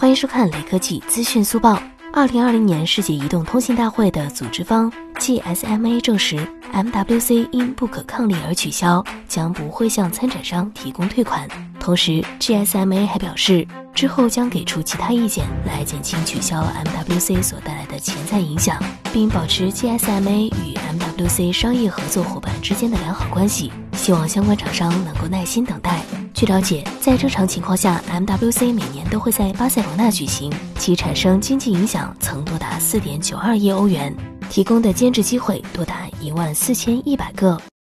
欢迎收看雷科技资讯速报。二零二零年世界移动通信大会的组织方 GSMA 证实，MWC 因不可抗力而取消，将不会向参展商提供退款。同时，GSMA 还表示，之后将给出其他意见来减轻取消 MWC 所带来的潜在影响，并保持 GSMA 与 MWC 商业合作伙伴之间的良好关系。希望相关厂商能够耐心等待。据了解，在正常情况下，MWC 每年都会在巴塞罗那举行，其产生经济影响曾多达4.92亿欧元，提供的兼职机会多达一万四千一百个。